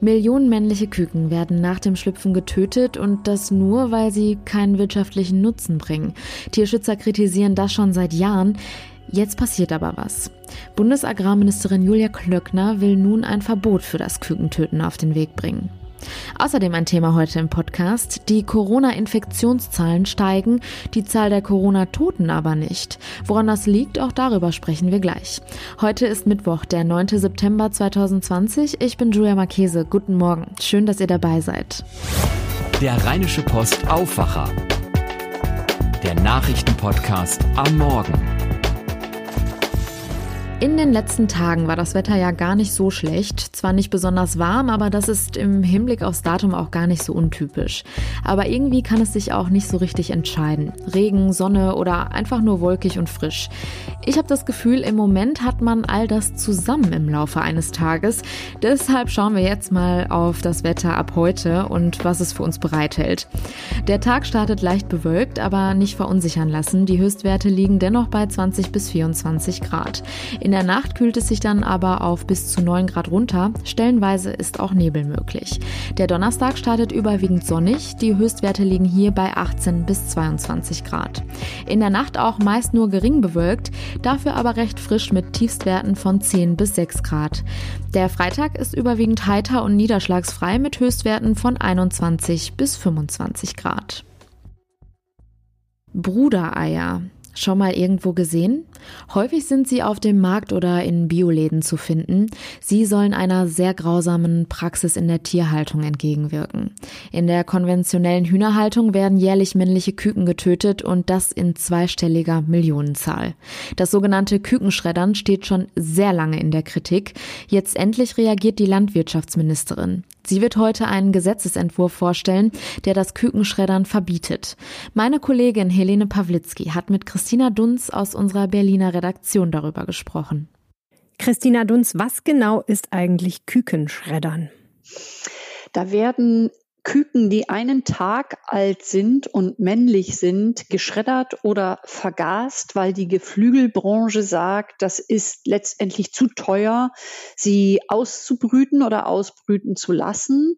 Millionen männliche Küken werden nach dem Schlüpfen getötet und das nur, weil sie keinen wirtschaftlichen Nutzen bringen. Tierschützer kritisieren das schon seit Jahren. Jetzt passiert aber was. Bundesagrarministerin Julia Klöckner will nun ein Verbot für das Kükentöten auf den Weg bringen. Außerdem ein Thema heute im Podcast. Die Corona-Infektionszahlen steigen, die Zahl der Corona-Toten aber nicht. Woran das liegt, auch darüber sprechen wir gleich. Heute ist Mittwoch, der 9. September 2020. Ich bin Julia Marchese. Guten Morgen. Schön, dass ihr dabei seid. Der Rheinische Post Aufwacher. Der Nachrichtenpodcast am Morgen. In den letzten Tagen war das Wetter ja gar nicht so schlecht. Zwar nicht besonders warm, aber das ist im Hinblick aufs Datum auch gar nicht so untypisch. Aber irgendwie kann es sich auch nicht so richtig entscheiden. Regen, Sonne oder einfach nur wolkig und frisch. Ich habe das Gefühl, im Moment hat man all das zusammen im Laufe eines Tages. Deshalb schauen wir jetzt mal auf das Wetter ab heute und was es für uns bereithält. Der Tag startet leicht bewölkt, aber nicht verunsichern lassen. Die Höchstwerte liegen dennoch bei 20 bis 24 Grad. Der Nacht kühlt es sich dann aber auf bis zu 9 Grad runter. Stellenweise ist auch Nebel möglich. Der Donnerstag startet überwiegend sonnig. Die Höchstwerte liegen hier bei 18 bis 22 Grad. In der Nacht auch meist nur gering bewölkt, dafür aber recht frisch mit Tiefstwerten von 10 bis 6 Grad. Der Freitag ist überwiegend heiter und niederschlagsfrei mit Höchstwerten von 21 bis 25 Grad. Brudereier. Schon mal irgendwo gesehen? Häufig sind sie auf dem Markt oder in Bioläden zu finden. Sie sollen einer sehr grausamen Praxis in der Tierhaltung entgegenwirken. In der konventionellen Hühnerhaltung werden jährlich männliche Küken getötet und das in zweistelliger Millionenzahl. Das sogenannte Kükenschreddern steht schon sehr lange in der Kritik. Jetzt endlich reagiert die Landwirtschaftsministerin. Sie wird heute einen Gesetzesentwurf vorstellen, der das Kükenschreddern verbietet. Meine Kollegin Helene Pawlitzki hat mit Christina Dunz aus unserer Berliner Redaktion darüber gesprochen. Christina Dunz, was genau ist eigentlich Kükenschreddern? Da werden Küken, die einen Tag alt sind und männlich sind, geschreddert oder vergast, weil die Geflügelbranche sagt, das ist letztendlich zu teuer, sie auszubrüten oder ausbrüten zu lassen.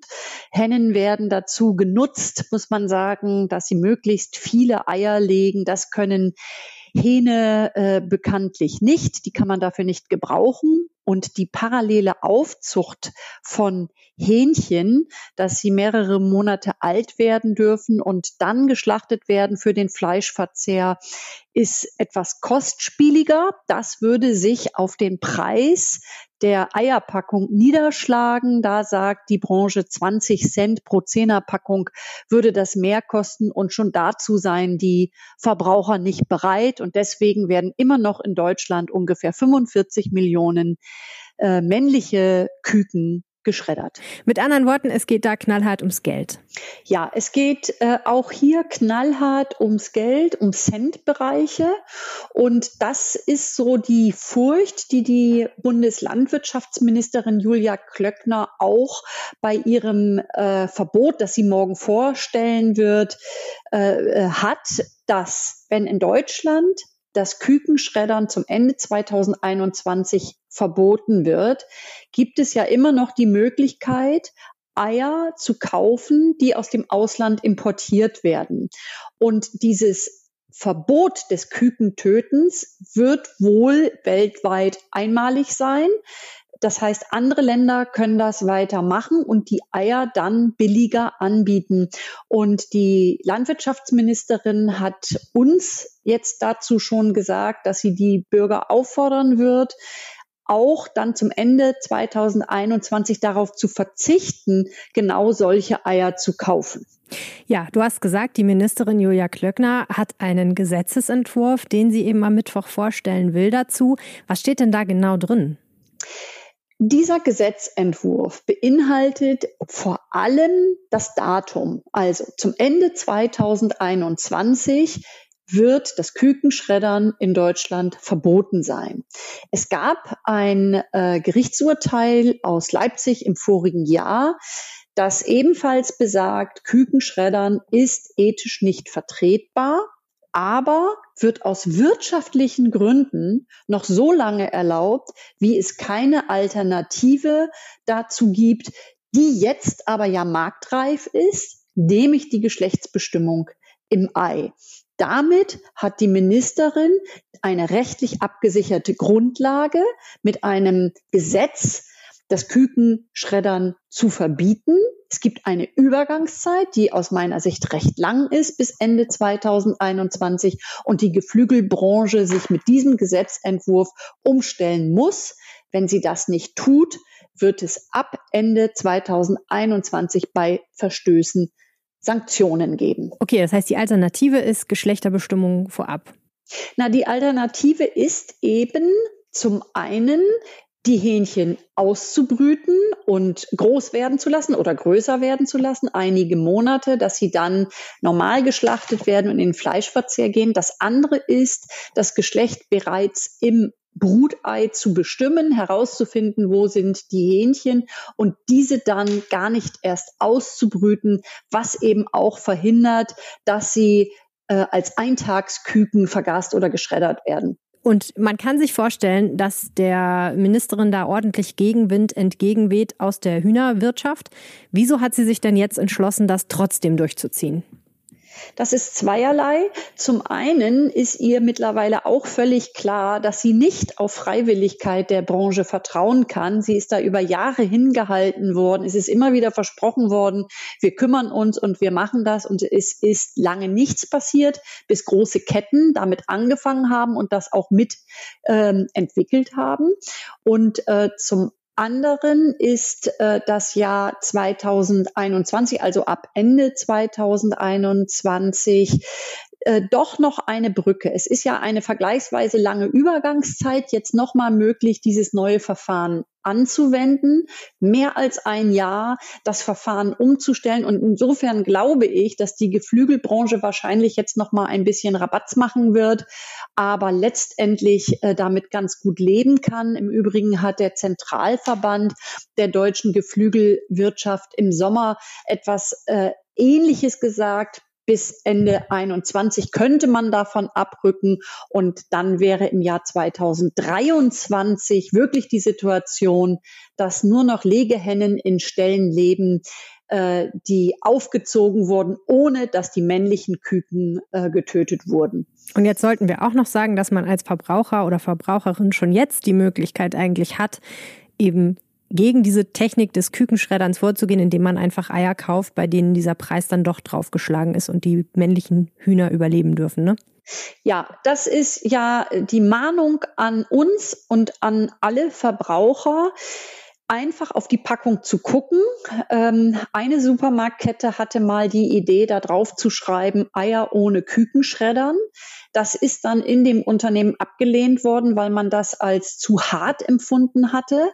Hennen werden dazu genutzt, muss man sagen, dass sie möglichst viele Eier legen. Das können Hähne äh, bekanntlich nicht. Die kann man dafür nicht gebrauchen. Und die parallele Aufzucht von Hähnchen, dass sie mehrere Monate alt werden dürfen und dann geschlachtet werden für den Fleischverzehr, ist etwas kostspieliger. Das würde sich auf den Preis der Eierpackung niederschlagen. Da sagt die Branche 20 Cent pro Zehnerpackung würde das mehr kosten und schon dazu seien die Verbraucher nicht bereit. Und deswegen werden immer noch in Deutschland ungefähr 45 Millionen äh, männliche Küken geschreddert. Mit anderen Worten, es geht da knallhart ums Geld. Ja, es geht äh, auch hier knallhart ums Geld, um Centbereiche. Und das ist so die Furcht, die die Bundeslandwirtschaftsministerin Julia Klöckner auch bei ihrem äh, Verbot, das sie morgen vorstellen wird, äh, äh hat, dass wenn in Deutschland das Kükenschreddern zum Ende 2021 verboten wird, gibt es ja immer noch die Möglichkeit, Eier zu kaufen, die aus dem Ausland importiert werden. Und dieses Verbot des Kükentötens wird wohl weltweit einmalig sein. Das heißt, andere Länder können das weitermachen und die Eier dann billiger anbieten. Und die Landwirtschaftsministerin hat uns jetzt dazu schon gesagt, dass sie die Bürger auffordern wird, auch dann zum Ende 2021 darauf zu verzichten, genau solche Eier zu kaufen. Ja, du hast gesagt, die Ministerin Julia Klöckner hat einen Gesetzesentwurf, den sie eben am Mittwoch vorstellen will dazu. Was steht denn da genau drin? Dieser Gesetzentwurf beinhaltet vor allem das Datum. Also zum Ende 2021 wird das Kükenschreddern in Deutschland verboten sein. Es gab ein äh, Gerichtsurteil aus Leipzig im vorigen Jahr, das ebenfalls besagt, Kükenschreddern ist ethisch nicht vertretbar aber wird aus wirtschaftlichen Gründen noch so lange erlaubt, wie es keine Alternative dazu gibt, die jetzt aber ja marktreif ist, nämlich die Geschlechtsbestimmung im Ei. Damit hat die Ministerin eine rechtlich abgesicherte Grundlage mit einem Gesetz, das Kükenschreddern zu verbieten. Es gibt eine Übergangszeit, die aus meiner Sicht recht lang ist, bis Ende 2021 und die Geflügelbranche sich mit diesem Gesetzentwurf umstellen muss. Wenn sie das nicht tut, wird es ab Ende 2021 bei Verstößen Sanktionen geben. Okay, das heißt, die Alternative ist Geschlechterbestimmung vorab. Na, die Alternative ist eben zum einen die Hähnchen auszubrüten und groß werden zu lassen oder größer werden zu lassen, einige Monate, dass sie dann normal geschlachtet werden und in den Fleischverzehr gehen. Das andere ist, das Geschlecht bereits im Brutei zu bestimmen, herauszufinden, wo sind die Hähnchen und diese dann gar nicht erst auszubrüten, was eben auch verhindert, dass sie äh, als Eintagsküken vergast oder geschreddert werden. Und man kann sich vorstellen, dass der Ministerin da ordentlich Gegenwind entgegenweht aus der Hühnerwirtschaft. Wieso hat sie sich denn jetzt entschlossen, das trotzdem durchzuziehen? Das ist zweierlei. Zum einen ist ihr mittlerweile auch völlig klar, dass sie nicht auf Freiwilligkeit der Branche vertrauen kann. Sie ist da über Jahre hingehalten worden. Es ist immer wieder versprochen worden, wir kümmern uns und wir machen das. Und es ist lange nichts passiert, bis große Ketten damit angefangen haben und das auch mit ähm, entwickelt haben. Und äh, zum anderen ist äh, das Jahr 2021, also ab Ende 2021, äh, doch noch eine Brücke. Es ist ja eine vergleichsweise lange Übergangszeit, jetzt nochmal möglich, dieses neue Verfahren anzuwenden, mehr als ein Jahr das Verfahren umzustellen. Und insofern glaube ich, dass die Geflügelbranche wahrscheinlich jetzt noch mal ein bisschen Rabatz machen wird, aber letztendlich äh, damit ganz gut leben kann. Im Übrigen hat der Zentralverband der deutschen Geflügelwirtschaft im Sommer etwas äh, Ähnliches gesagt bis Ende 21 könnte man davon abrücken und dann wäre im Jahr 2023 wirklich die Situation, dass nur noch Legehennen in Ställen leben, äh, die aufgezogen wurden, ohne dass die männlichen Küken äh, getötet wurden. Und jetzt sollten wir auch noch sagen, dass man als Verbraucher oder Verbraucherin schon jetzt die Möglichkeit eigentlich hat, eben gegen diese Technik des Kükenschredderns vorzugehen, indem man einfach Eier kauft, bei denen dieser Preis dann doch draufgeschlagen ist und die männlichen Hühner überleben dürfen, ne? Ja, das ist ja die Mahnung an uns und an alle Verbraucher einfach auf die Packung zu gucken. Ähm, eine Supermarktkette hatte mal die Idee, da drauf zu schreiben, Eier ohne Kükenschreddern. Das ist dann in dem Unternehmen abgelehnt worden, weil man das als zu hart empfunden hatte.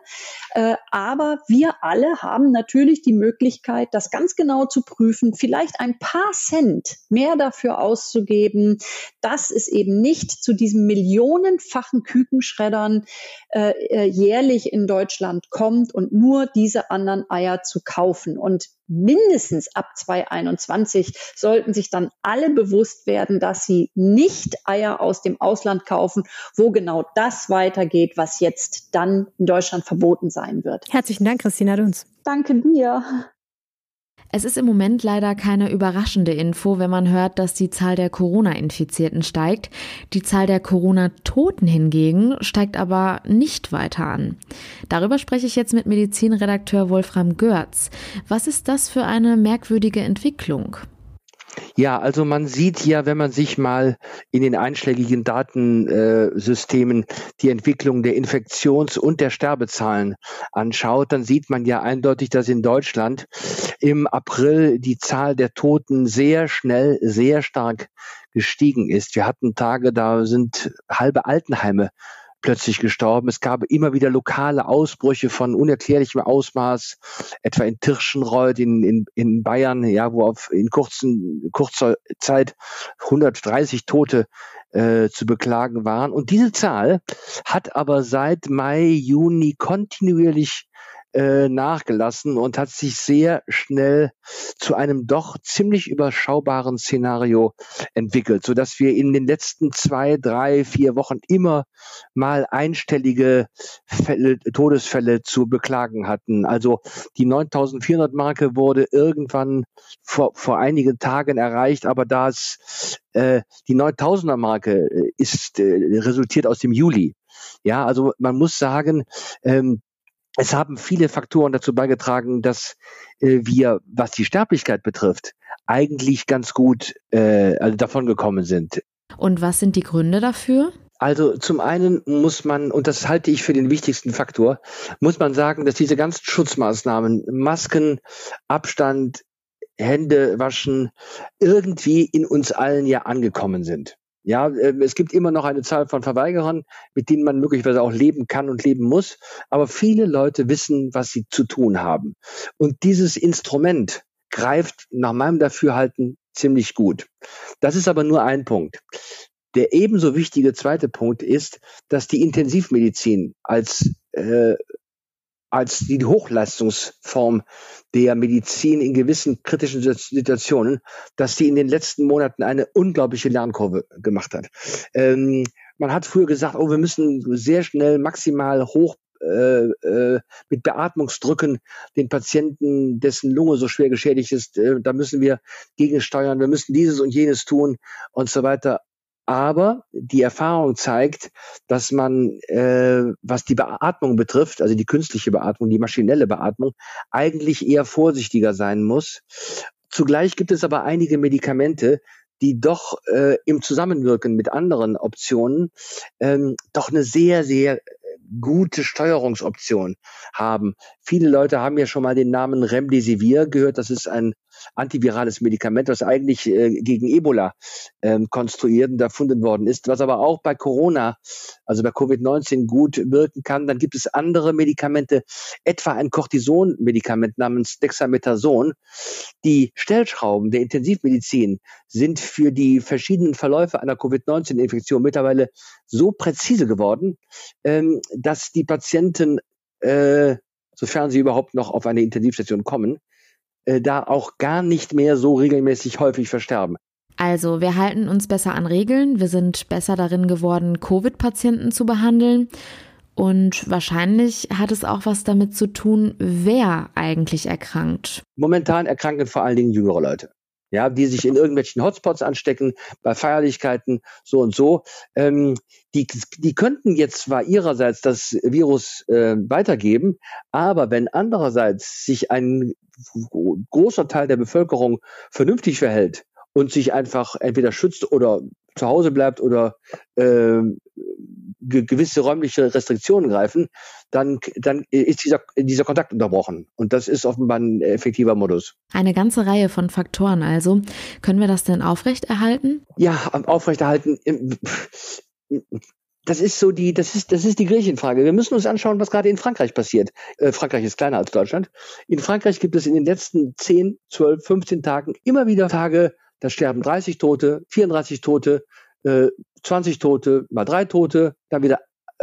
Äh, aber wir alle haben natürlich die Möglichkeit, das ganz genau zu prüfen, vielleicht ein paar Cent mehr dafür auszugeben, dass es eben nicht zu diesem millionenfachen Kükenschreddern äh, äh jährlich in Deutschland kommt und nur diese anderen Eier zu kaufen. Und mindestens ab 2021 sollten sich dann alle bewusst werden, dass sie nicht Eier aus dem Ausland kaufen, wo genau das weitergeht, was jetzt dann in Deutschland verboten sein wird. Herzlichen Dank, Christina Dunz. Danke dir. Es ist im Moment leider keine überraschende Info, wenn man hört, dass die Zahl der Corona-Infizierten steigt. Die Zahl der Corona-Toten hingegen steigt aber nicht weiter an. Darüber spreche ich jetzt mit Medizinredakteur Wolfram Görz. Was ist das für eine merkwürdige Entwicklung? Ja, also man sieht ja, wenn man sich mal in den einschlägigen Datensystemen die Entwicklung der Infektions- und der Sterbezahlen anschaut, dann sieht man ja eindeutig, dass in Deutschland im April die Zahl der Toten sehr schnell, sehr stark gestiegen ist. Wir hatten Tage, da sind halbe Altenheime plötzlich gestorben. Es gab immer wieder lokale Ausbrüche von unerklärlichem Ausmaß, etwa in Tirschenreuth in, in, in Bayern, ja, wo auf in kurzen, kurzer Zeit 130 Tote äh, zu beklagen waren. Und diese Zahl hat aber seit Mai, Juni kontinuierlich äh, nachgelassen und hat sich sehr schnell zu einem doch ziemlich überschaubaren Szenario entwickelt, so dass wir in den letzten zwei, drei, vier Wochen immer mal einstellige Fälle, Todesfälle zu beklagen hatten. Also die 9400 Marke wurde irgendwann vor, vor einigen Tagen erreicht, aber da es äh, die 9000er Marke äh, ist resultiert aus dem Juli. Ja, also man muss sagen, ähm, es haben viele Faktoren dazu beigetragen, dass äh, wir, was die Sterblichkeit betrifft, eigentlich ganz gut äh, also davon gekommen sind. Und was sind die Gründe dafür? Also zum einen muss man, und das halte ich für den wichtigsten Faktor, muss man sagen, dass diese ganzen Schutzmaßnahmen, Masken, Abstand, Hände waschen, irgendwie in uns allen ja angekommen sind. Ja, ähm, es gibt immer noch eine Zahl von Verweigerern, mit denen man möglicherweise auch leben kann und leben muss. Aber viele Leute wissen, was sie zu tun haben. Und dieses Instrument greift nach meinem Dafürhalten ziemlich gut. Das ist aber nur ein Punkt. Der ebenso wichtige zweite Punkt ist, dass die Intensivmedizin als äh, als die Hochleistungsform der Medizin in gewissen kritischen Situationen, dass sie in den letzten Monaten eine unglaubliche Lernkurve gemacht hat. Ähm, man hat früher gesagt, oh, wir müssen sehr schnell maximal hoch äh, äh, mit Beatmungsdrücken den Patienten, dessen Lunge so schwer geschädigt ist, äh, da müssen wir gegensteuern, wir müssen dieses und jenes tun und so weiter. Aber die Erfahrung zeigt, dass man, äh, was die Beatmung betrifft, also die künstliche Beatmung, die maschinelle Beatmung, eigentlich eher vorsichtiger sein muss. Zugleich gibt es aber einige Medikamente, die doch äh, im Zusammenwirken mit anderen Optionen ähm, doch eine sehr, sehr gute Steuerungsoption haben. Viele Leute haben ja schon mal den Namen Remdesivir gehört. Das ist ein antivirales Medikament, das eigentlich äh, gegen Ebola ähm, konstruiert und erfunden worden ist, was aber auch bei Corona, also bei Covid-19 gut wirken kann. Dann gibt es andere Medikamente, etwa ein Cortison-Medikament namens Dexamethason. Die Stellschrauben der Intensivmedizin sind für die verschiedenen Verläufe einer Covid-19-Infektion mittlerweile so präzise geworden, ähm, dass die Patienten, äh, sofern sie überhaupt noch auf eine Intensivstation kommen, äh, da auch gar nicht mehr so regelmäßig häufig versterben. Also, wir halten uns besser an Regeln, wir sind besser darin geworden, Covid-Patienten zu behandeln. Und wahrscheinlich hat es auch was damit zu tun, wer eigentlich erkrankt. Momentan erkranken vor allen Dingen jüngere Leute ja, die sich in irgendwelchen Hotspots anstecken, bei Feierlichkeiten, so und so. Ähm, die, die könnten jetzt zwar ihrerseits das Virus äh, weitergeben, aber wenn andererseits sich ein großer Teil der Bevölkerung vernünftig verhält und sich einfach entweder schützt oder zu Hause bleibt oder äh, gewisse räumliche Restriktionen greifen, dann, dann ist dieser, dieser Kontakt unterbrochen. Und das ist offenbar ein effektiver Modus. Eine ganze Reihe von Faktoren also. Können wir das denn aufrechterhalten? Ja, aufrechterhalten. Das ist so die, das ist, das ist die Griechenfrage. Wir müssen uns anschauen, was gerade in Frankreich passiert. Äh, Frankreich ist kleiner als Deutschland. In Frankreich gibt es in den letzten 10, 12, 15 Tagen immer wieder Tage, da sterben 30 Tote, 34 Tote, 20 äh, Tote, mal drei Tote, dann wieder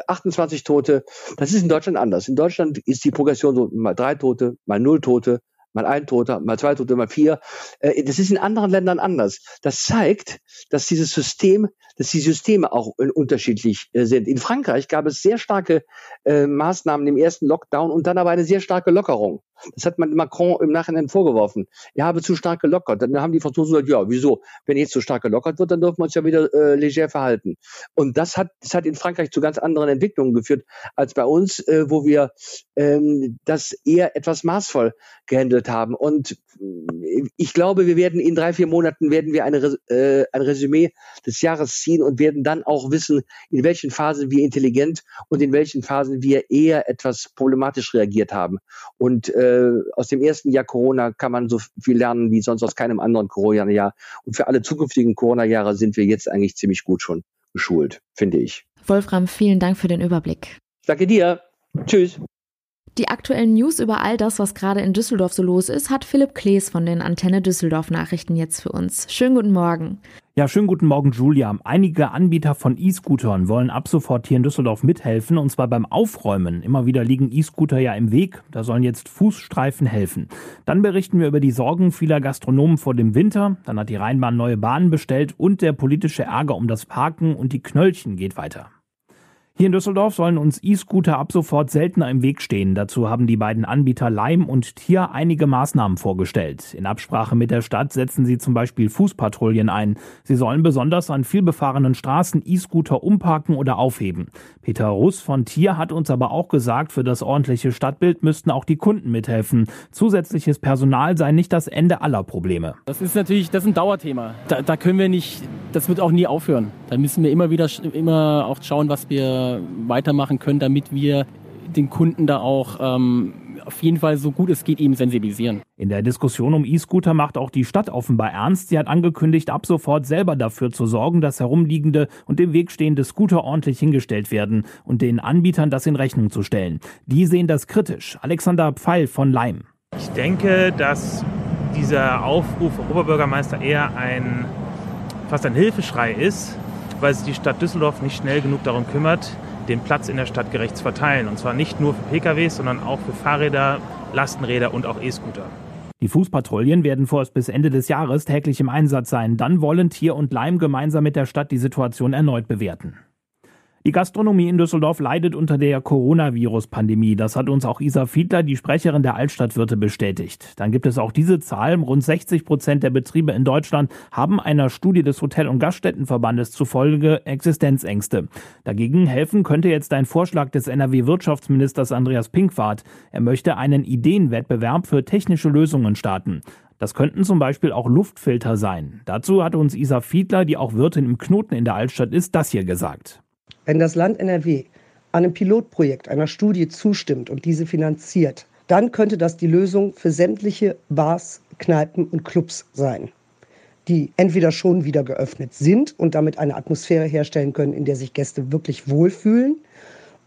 28 Tote. Das ist in Deutschland anders. In Deutschland ist die Progression so mal drei Tote, mal null Tote, mal ein Toter, mal zwei Tote, mal vier. Äh, das ist in anderen Ländern anders. Das zeigt, dass dieses System, dass die Systeme auch unterschiedlich äh, sind. In Frankreich gab es sehr starke Maßnahmen im ersten Lockdown und dann aber eine sehr starke Lockerung. Das hat man Macron im Nachhinein vorgeworfen. Er habe zu stark gelockert. Dann haben die Franzosen gesagt, ja, wieso? Wenn jetzt zu stark gelockert wird, dann dürfen wir uns ja wieder äh, leger verhalten. Und das hat, das hat in Frankreich zu ganz anderen Entwicklungen geführt als bei uns, äh, wo wir ähm, das eher etwas maßvoll gehandelt haben. Und ich glaube, wir werden in drei, vier Monaten werden wir eine, äh, ein Resümee des Jahres ziehen und werden dann auch wissen, in welchen Phasen wir intelligent und in welchen Phasen wir eher etwas problematisch reagiert haben. Und äh, aus dem ersten Jahr Corona kann man so viel lernen wie sonst aus keinem anderen Corona-Jahr. Und für alle zukünftigen Corona-Jahre sind wir jetzt eigentlich ziemlich gut schon geschult, finde ich. Wolfram, vielen Dank für den Überblick. Danke dir. Tschüss. Die aktuellen News über all das, was gerade in Düsseldorf so los ist, hat Philipp Klees von den Antenne Düsseldorf Nachrichten jetzt für uns. Schönen guten Morgen. Ja, schönen guten Morgen, Julia. Einige Anbieter von E-Scootern wollen ab sofort hier in Düsseldorf mithelfen, und zwar beim Aufräumen. Immer wieder liegen E-Scooter ja im Weg. Da sollen jetzt Fußstreifen helfen. Dann berichten wir über die Sorgen vieler Gastronomen vor dem Winter. Dann hat die Rheinbahn neue Bahnen bestellt und der politische Ärger um das Parken und die Knöllchen geht weiter. Hier in Düsseldorf sollen uns E-Scooter ab sofort seltener im Weg stehen. Dazu haben die beiden Anbieter Leim und Tier einige Maßnahmen vorgestellt. In Absprache mit der Stadt setzen sie zum Beispiel Fußpatrouillen ein. Sie sollen besonders an vielbefahrenen Straßen E-Scooter umparken oder aufheben. Peter Russ von Tier hat uns aber auch gesagt, für das ordentliche Stadtbild müssten auch die Kunden mithelfen. Zusätzliches Personal sei nicht das Ende aller Probleme. Das ist natürlich, das ist ein Dauerthema. Da, da können wir nicht, das wird auch nie aufhören. Da müssen wir immer wieder, immer auch schauen, was wir weitermachen können, damit wir den Kunden da auch ähm, auf jeden Fall so gut es geht eben sensibilisieren. In der Diskussion um E-Scooter macht auch die Stadt offenbar ernst. Sie hat angekündigt, ab sofort selber dafür zu sorgen, dass herumliegende und im Weg stehende Scooter ordentlich hingestellt werden und den Anbietern das in Rechnung zu stellen. Die sehen das kritisch. Alexander Pfeil von Leim. Ich denke, dass dieser Aufruf Oberbürgermeister eher ein fast ein Hilfeschrei ist, weil sich die Stadt Düsseldorf nicht schnell genug darum kümmert, den Platz in der Stadt gerecht zu verteilen. Und zwar nicht nur für PKWs, sondern auch für Fahrräder, Lastenräder und auch E-Scooter. Die Fußpatrouillen werden vorerst bis Ende des Jahres täglich im Einsatz sein. Dann wollen Tier und Leim gemeinsam mit der Stadt die Situation erneut bewerten. Die Gastronomie in Düsseldorf leidet unter der Coronavirus-Pandemie. Das hat uns auch Isa Fiedler, die Sprecherin der Altstadtwirte, bestätigt. Dann gibt es auch diese Zahl. Rund 60 Prozent der Betriebe in Deutschland haben einer Studie des Hotel- und Gaststättenverbandes zufolge Existenzängste. Dagegen helfen könnte jetzt ein Vorschlag des NRW-Wirtschaftsministers Andreas Pinkwart. Er möchte einen Ideenwettbewerb für technische Lösungen starten. Das könnten zum Beispiel auch Luftfilter sein. Dazu hat uns Isa Fiedler, die auch Wirtin im Knoten in der Altstadt ist, das hier gesagt. Wenn das Land NRW einem Pilotprojekt, einer Studie zustimmt und diese finanziert, dann könnte das die Lösung für sämtliche Bars, Kneipen und Clubs sein, die entweder schon wieder geöffnet sind und damit eine Atmosphäre herstellen können, in der sich Gäste wirklich wohlfühlen,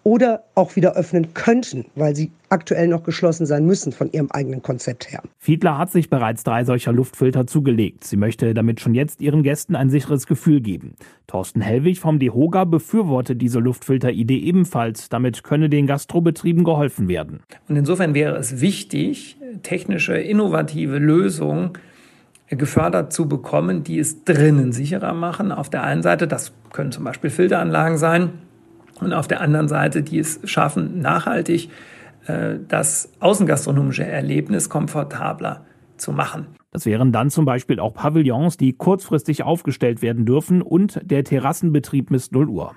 oder auch wieder öffnen könnten, weil sie aktuell noch geschlossen sein müssen von ihrem eigenen Konzept her. Fiedler hat sich bereits drei solcher Luftfilter zugelegt. Sie möchte damit schon jetzt ihren Gästen ein sicheres Gefühl geben. Thorsten Hellwig vom DEHOGA befürwortet diese Luftfilter-Idee ebenfalls. Damit könne den Gastrobetrieben geholfen werden. Und insofern wäre es wichtig, technische, innovative Lösungen gefördert zu bekommen, die es drinnen sicherer machen. Auf der einen Seite, das können zum Beispiel Filteranlagen sein, und auf der anderen Seite, die es schaffen, nachhaltig äh, das außengastronomische Erlebnis komfortabler zu machen. Das wären dann zum Beispiel auch Pavillons, die kurzfristig aufgestellt werden dürfen und der Terrassenbetrieb bis 0 Uhr.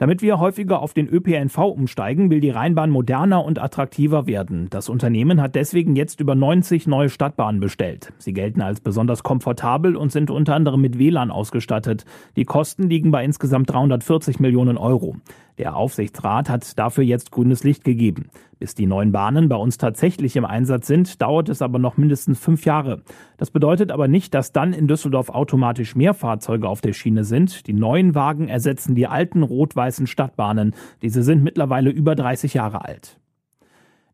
Damit wir häufiger auf den ÖPNV umsteigen, will die Rheinbahn moderner und attraktiver werden. Das Unternehmen hat deswegen jetzt über 90 neue Stadtbahnen bestellt. Sie gelten als besonders komfortabel und sind unter anderem mit WLAN ausgestattet. Die Kosten liegen bei insgesamt 340 Millionen Euro. Der Aufsichtsrat hat dafür jetzt grünes Licht gegeben. Bis die neuen Bahnen bei uns tatsächlich im Einsatz sind, dauert es aber noch mindestens fünf Jahre. Das bedeutet aber nicht, dass dann in Düsseldorf automatisch mehr Fahrzeuge auf der Schiene sind. Die neuen Wagen ersetzen die alten rot-weißen Stadtbahnen. Diese sind mittlerweile über 30 Jahre alt.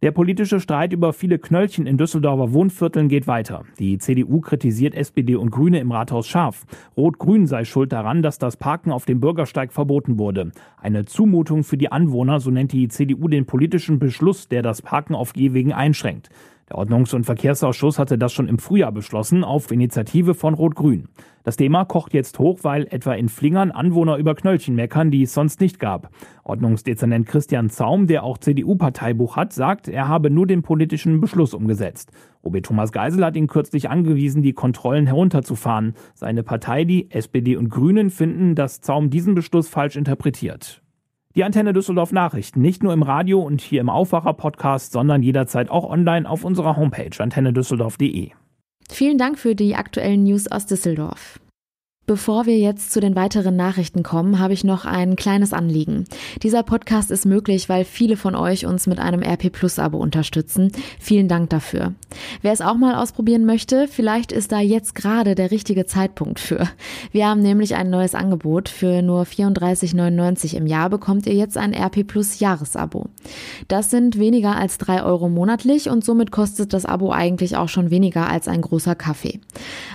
Der politische Streit über viele Knöllchen in Düsseldorfer Wohnvierteln geht weiter. Die CDU kritisiert SPD und Grüne im Rathaus scharf. Rot-Grün sei schuld daran, dass das Parken auf dem Bürgersteig verboten wurde. Eine Zumutung für die Anwohner, so nennt die CDU den politischen Beschluss, der das Parken auf Gehwegen einschränkt. Der Ordnungs- und Verkehrsausschuss hatte das schon im Frühjahr beschlossen, auf Initiative von Rot-Grün. Das Thema kocht jetzt hoch, weil etwa in Flingern Anwohner über Knöllchen meckern, die es sonst nicht gab. Ordnungsdezernent Christian Zaum, der auch CDU-Parteibuch hat, sagt, er habe nur den politischen Beschluss umgesetzt. OB Thomas Geisel hat ihn kürzlich angewiesen, die Kontrollen herunterzufahren. Seine Partei, die SPD und Grünen, finden, dass Zaum diesen Beschluss falsch interpretiert. Die Antenne Düsseldorf Nachrichten nicht nur im Radio und hier im Aufwacher Podcast, sondern jederzeit auch online auf unserer Homepage antennedüsseldorf.de. Vielen Dank für die aktuellen News aus Düsseldorf. Bevor wir jetzt zu den weiteren Nachrichten kommen, habe ich noch ein kleines Anliegen. Dieser Podcast ist möglich, weil viele von euch uns mit einem RP Plus Abo unterstützen. Vielen Dank dafür. Wer es auch mal ausprobieren möchte, vielleicht ist da jetzt gerade der richtige Zeitpunkt für. Wir haben nämlich ein neues Angebot. Für nur 34,99 im Jahr bekommt ihr jetzt ein RP Plus Jahresabo. Das sind weniger als drei Euro monatlich und somit kostet das Abo eigentlich auch schon weniger als ein großer Kaffee.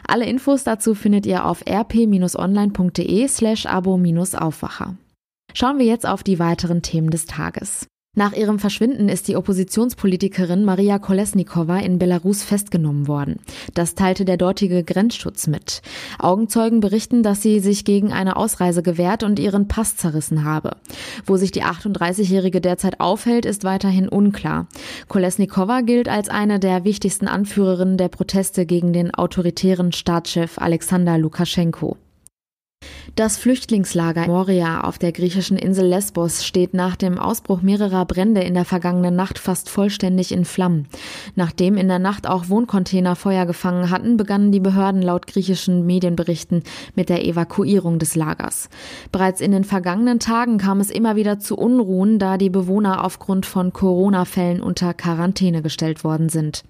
Alle Infos dazu findet ihr auf rp rp-online.de slash abo-aufwacher. Schauen wir jetzt auf die weiteren Themen des Tages. Nach ihrem Verschwinden ist die Oppositionspolitikerin Maria Kolesnikova in Belarus festgenommen worden. Das teilte der dortige Grenzschutz mit. Augenzeugen berichten, dass sie sich gegen eine Ausreise gewehrt und ihren Pass zerrissen habe. Wo sich die 38-Jährige derzeit aufhält, ist weiterhin unklar. Kolesnikova gilt als eine der wichtigsten Anführerinnen der Proteste gegen den autoritären Staatschef Alexander Lukaschenko. Das Flüchtlingslager Moria auf der griechischen Insel Lesbos steht nach dem Ausbruch mehrerer Brände in der vergangenen Nacht fast vollständig in Flammen. Nachdem in der Nacht auch Wohncontainer Feuer gefangen hatten, begannen die Behörden laut griechischen Medienberichten mit der Evakuierung des Lagers. Bereits in den vergangenen Tagen kam es immer wieder zu Unruhen, da die Bewohner aufgrund von Corona-Fällen unter Quarantäne gestellt worden sind.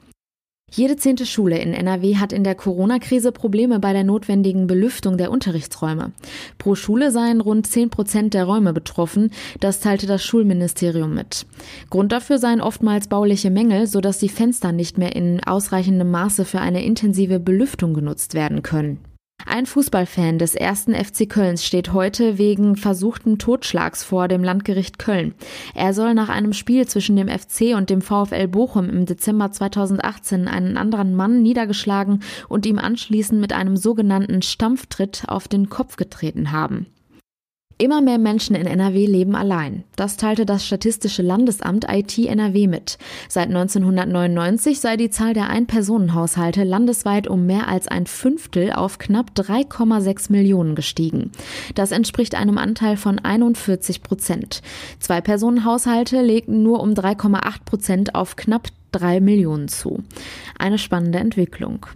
Jede zehnte Schule in NRW hat in der Corona-Krise Probleme bei der notwendigen Belüftung der Unterrichtsräume. Pro Schule seien rund zehn Prozent der Räume betroffen, das teilte das Schulministerium mit. Grund dafür seien oftmals bauliche Mängel, sodass die Fenster nicht mehr in ausreichendem Maße für eine intensive Belüftung genutzt werden können. Ein Fußballfan des ersten FC Kölns steht heute wegen versuchten Totschlags vor dem Landgericht Köln. Er soll nach einem Spiel zwischen dem FC und dem VfL Bochum im Dezember 2018 einen anderen Mann niedergeschlagen und ihm anschließend mit einem sogenannten Stampftritt auf den Kopf getreten haben. Immer mehr Menschen in NRW leben allein. Das teilte das Statistische Landesamt IT NRW mit. Seit 1999 sei die Zahl der Ein-Personen-Haushalte landesweit um mehr als ein Fünftel auf knapp 3,6 Millionen gestiegen. Das entspricht einem Anteil von 41 Prozent. Zwei-Personen-Haushalte legten nur um 3,8 Prozent auf knapp drei Millionen zu. Eine spannende Entwicklung.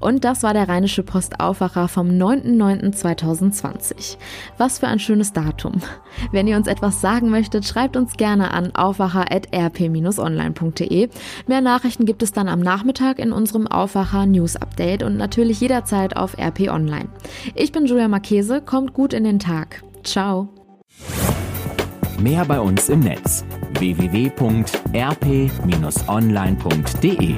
Und das war der Rheinische Postaufwacher vom 9.9.2020. Was für ein schönes Datum. Wenn ihr uns etwas sagen möchtet, schreibt uns gerne an aufwacher.rp-online.de. Mehr Nachrichten gibt es dann am Nachmittag in unserem Aufwacher News Update und natürlich jederzeit auf RP Online. Ich bin Julia Marchese, kommt gut in den Tag. Ciao. Mehr bei uns im Netz www.rp-online.de